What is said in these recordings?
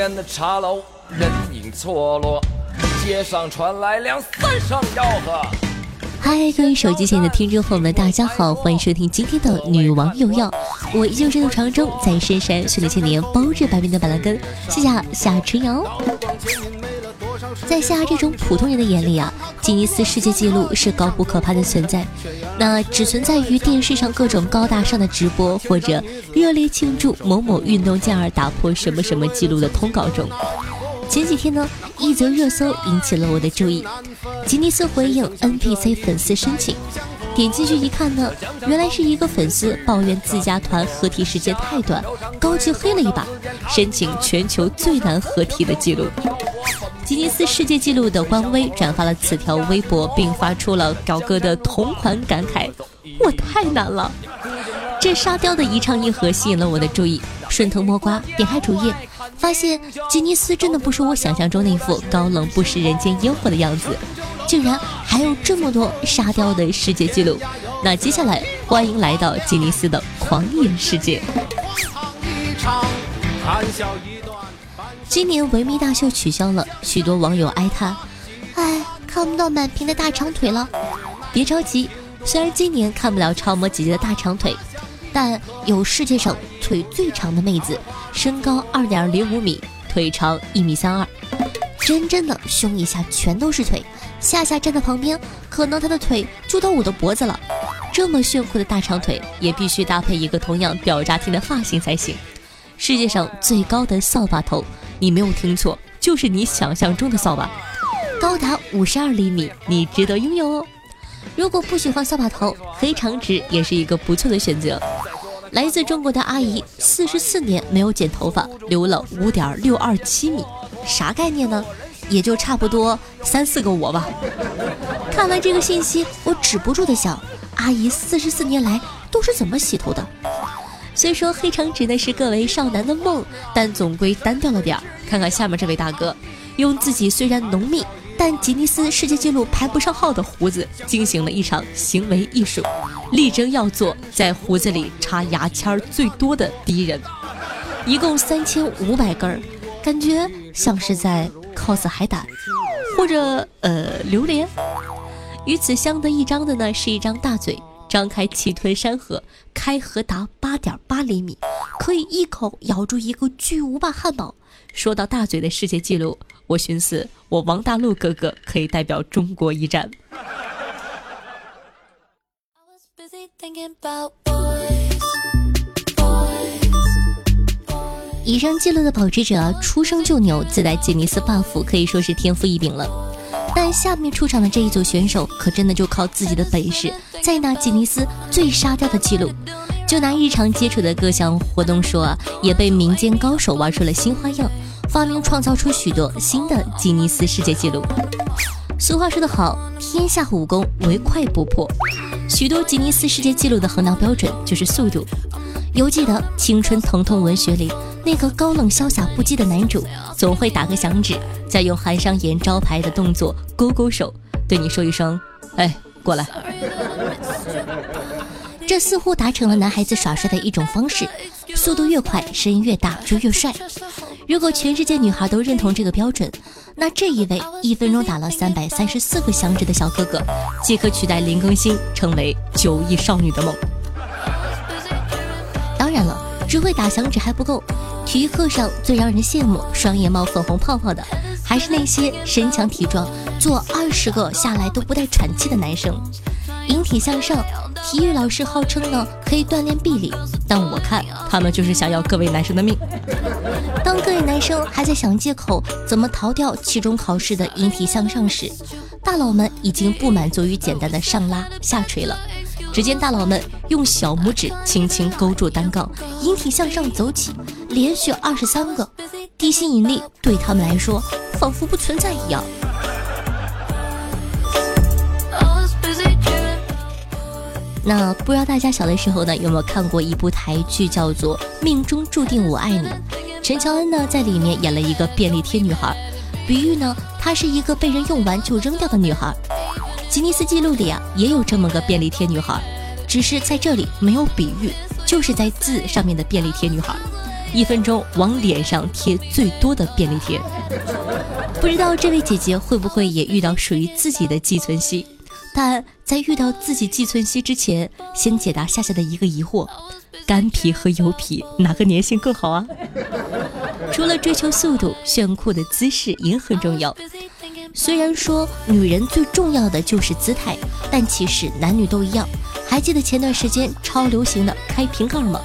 边的茶楼，人影错落，街上传来两三声吆喝。嗨，各位手机前的听众朋友们，大家好，欢迎收听今天的《女王有药》，我依旧身处长中，在深山训了千年，包治百病的板蓝根，谢谢夏春瑶。在夏这种普通人的眼里啊，吉尼斯世界纪录是高不可攀的存在，那只存在于电视上各种高大上的直播或者热烈庆祝某某运动健儿打破什么什么纪录的通稿中。前几天呢，一则热搜引起了我的注意。吉尼斯回应 NPC 粉丝申请，点进去一看呢，原来是一个粉丝抱怨自家团合体时间太短，高级黑了一把，申请全球最难合体的记录。吉尼斯世界纪录的官微转发了此条微博，并发出了表哥的同款感慨：“我太难了。”这沙雕的一唱一和吸引了我的注意，顺藤摸瓜点开主页。发现吉尼斯真的不是我想象中那副高冷不食人间烟火的样子，竟然还有这么多沙雕的世界纪录。那接下来欢迎来到吉尼斯的狂野世界。今年维密大秀取消了，许多网友哀叹：“哎，看不到满屏的大长腿了。”别着急，虽然今年看不了超模姐姐的大长腿。但有世界上腿最长的妹子，身高二点零五米，腿长一米三二，真正的胸以下全都是腿，夏夏站在旁边，可能她的腿就到我的脖子了。这么炫酷的大长腿，也必须搭配一个同样屌炸天的发型才行。世界上最高的扫把头，你没有听错，就是你想象中的扫把，高达五十二厘米，你值得拥有哦。如果不喜欢扫把头，黑长直也是一个不错的选择。来自中国的阿姨，四十四年没有剪头发，留了五点六二七米，啥概念呢？也就差不多三四个我吧。看完这个信息，我止不住的想，阿姨四十四年来都是怎么洗头的？虽说黑长直呢是各位少男的梦，但总归单调了点儿。看看下面这位大哥，用自己虽然浓密。但吉尼斯世界纪录排不上号的胡子，进行了一场行为艺术，力争要做在胡子里插牙签最多的第一人，一共三千五百根儿，感觉像是在 cos 海胆，或者呃榴莲。与此相得益彰的呢，是一张大嘴，张开气吞山河，开合达八点八厘米，可以一口咬住一个巨无霸汉堡。说到大嘴的世界纪录。我寻思，我王大陆哥哥可以代表中国一战。以上记录的保持者出生就牛，自带吉尼斯 buff，可以说是天赋异禀了。但下面出场的这一组选手，可真的就靠自己的本事，再拿吉尼斯最沙雕的记录。就拿日常接触的各项活动说啊，也被民间高手玩出了新花样。发明创造出许多新的吉尼斯世界纪录。俗话说得好，天下武功唯快不破。许多吉尼斯世界纪录的衡量标准就是速度。犹记得青春疼痛文学里那个高冷潇洒不羁的男主，总会打个响指，再用韩商言招牌的动作勾勾手，对你说一声：“哎，过来。”这似乎达成了男孩子耍帅的一种方式。速度越快，声音越大，就越帅。如果全世界女孩都认同这个标准，那这一位一分钟打了三百三十四个响指的小哥哥，即可取代林更新，成为九亿少女的梦。当然了，只会打响指还不够，体育课上最让人羡慕、双眼冒粉红泡泡的，还是那些身强体壮、做二十个下来都不带喘气的男生。引体向上，体育老师号称呢可以锻炼臂力，但我看他们就是想要各位男生的命。当各位男生还在想借口怎么逃掉期中考试的引体向上时，大佬们已经不满足于简单的上拉下垂了，只见大佬们用小拇指轻轻勾住单杠，引体向上走起，连续二十三个，地心引力对他们来说仿佛不存在一样。那不知道大家小的时候呢有没有看过一部台剧，叫做《命中注定我爱你》？陈乔恩呢在里面演了一个便利贴女孩，比喻呢她是一个被人用完就扔掉的女孩。吉尼斯纪录里啊也有这么个便利贴女孩，只是在这里没有比喻，就是在字上面的便利贴女孩，一分钟往脸上贴最多的便利贴。不知道这位姐姐会不会也遇到属于自己的寄存息？但在遇到自己寄存希之前，先解答夏夏的一个疑惑：干皮和油皮哪个粘性更好啊？除了追求速度，炫酷的姿势也很重要。虽然说女人最重要的就是姿态，但其实男女都一样。还记得前段时间超流行的开瓶盖吗？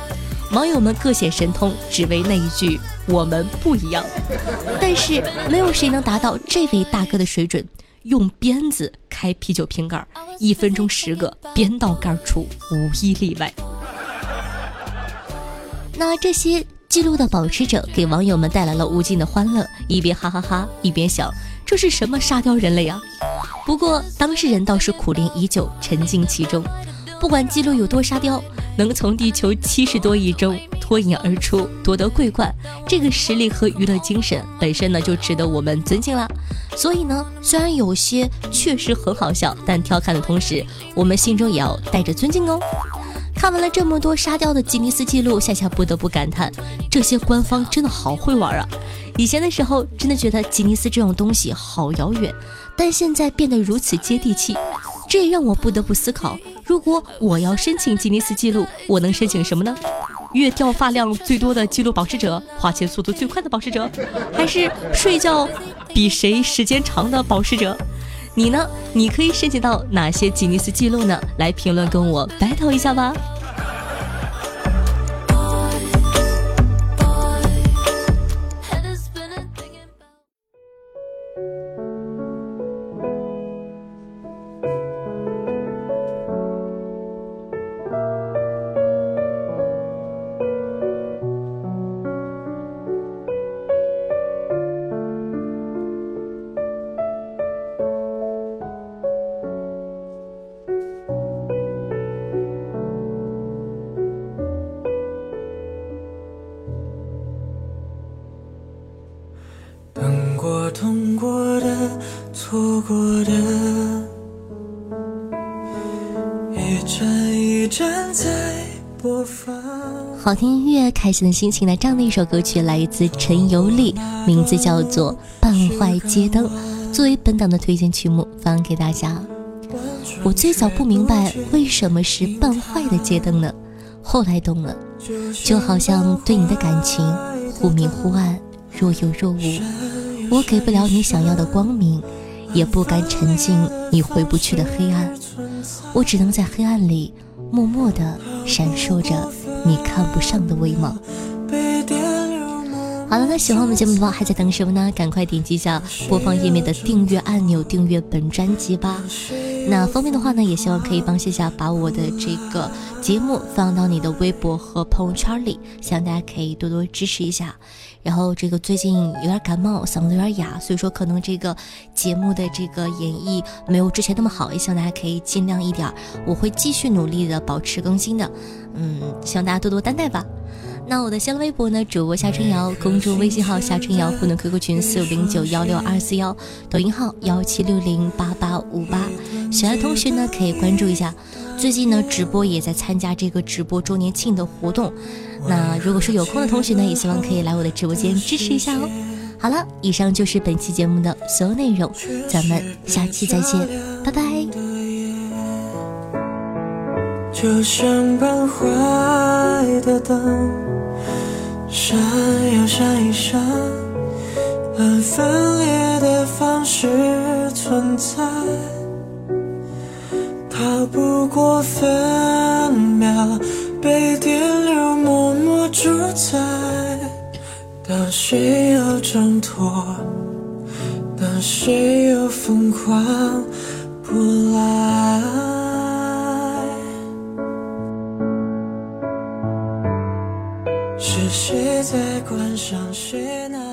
网友们各显神通，只为那一句“我们不一样”。但是没有谁能达到这位大哥的水准。用鞭子开啤酒瓶盖，一分钟十个，鞭到盖处，无一例外。那这些记录的保持者给网友们带来了无尽的欢乐，一边哈哈哈，一边想这是什么沙雕人类啊？不过当事人倒是苦练已久，沉浸其中。不管记录有多沙雕，能从地球七十多亿中脱颖而出，夺得桂冠，这个实力和娱乐精神本身呢，就值得我们尊敬了。所以呢，虽然有些确实很好笑，但调侃的同时，我们心中也要带着尊敬哦。看完了这么多沙雕的吉尼斯纪录，夏夏不得不感叹，这些官方真的好会玩啊！以前的时候，真的觉得吉尼斯这种东西好遥远，但现在变得如此接地气，这也让我不得不思考。如果我要申请吉尼斯纪录，我能申请什么呢？月掉发量最多的记录保持者，花钱速度最快的保持者，还是睡觉比谁时间长的保持者？你呢？你可以申请到哪些吉尼斯记录呢？来评论跟我 battle 一下吧。一转一转在播放好听音乐，开心的心情的这样的一首歌曲来自陈尤丽，名字叫做《半坏街灯》，作为本档的推荐曲目放给大家。我最早不明白为什么是半坏的街灯呢？后来懂了，就好像对你的感情忽明忽暗，若有若无。我给不了你想要的光明，也不敢沉浸你回不去的黑暗，我只能在黑暗里默默的闪烁着。你看不上的微芒。好了，那喜欢我们节目的话，还在等什么呢？赶快点击一下播放页面的订阅按钮，订阅本专辑吧。那方便的话呢，也希望可以帮夏夏把我的这个节目放到你的微博和朋友圈里，希望大家可以多多支持一下。然后这个最近有点感冒，嗓子有点哑，所以说可能这个节目的这个演绎没有之前那么好，也希望大家可以尽量一点，我会继续努力的保持更新的。嗯，希望大家多多担待吧。那我的新浪微博呢？主播夏春瑶，公众微信号夏春瑶，互动 QQ 群四五零九幺六二四幺，抖音号幺七六零八八五八。喜欢的同学呢，可以关注一下。最近呢，直播也在参加这个直播周年庆的活动。那如果说有空的同学呢，也希望可以来我的直播间支持一下哦。好了，以上就是本期节目的所有内容，咱们下期再见，拜拜。就像半坏的灯。闪呀闪一闪，按分裂的方式存在，逃不过分秒，被电流默默主宰。当谁又挣脱，当谁又疯狂不来？是谁在观赏？谁呢？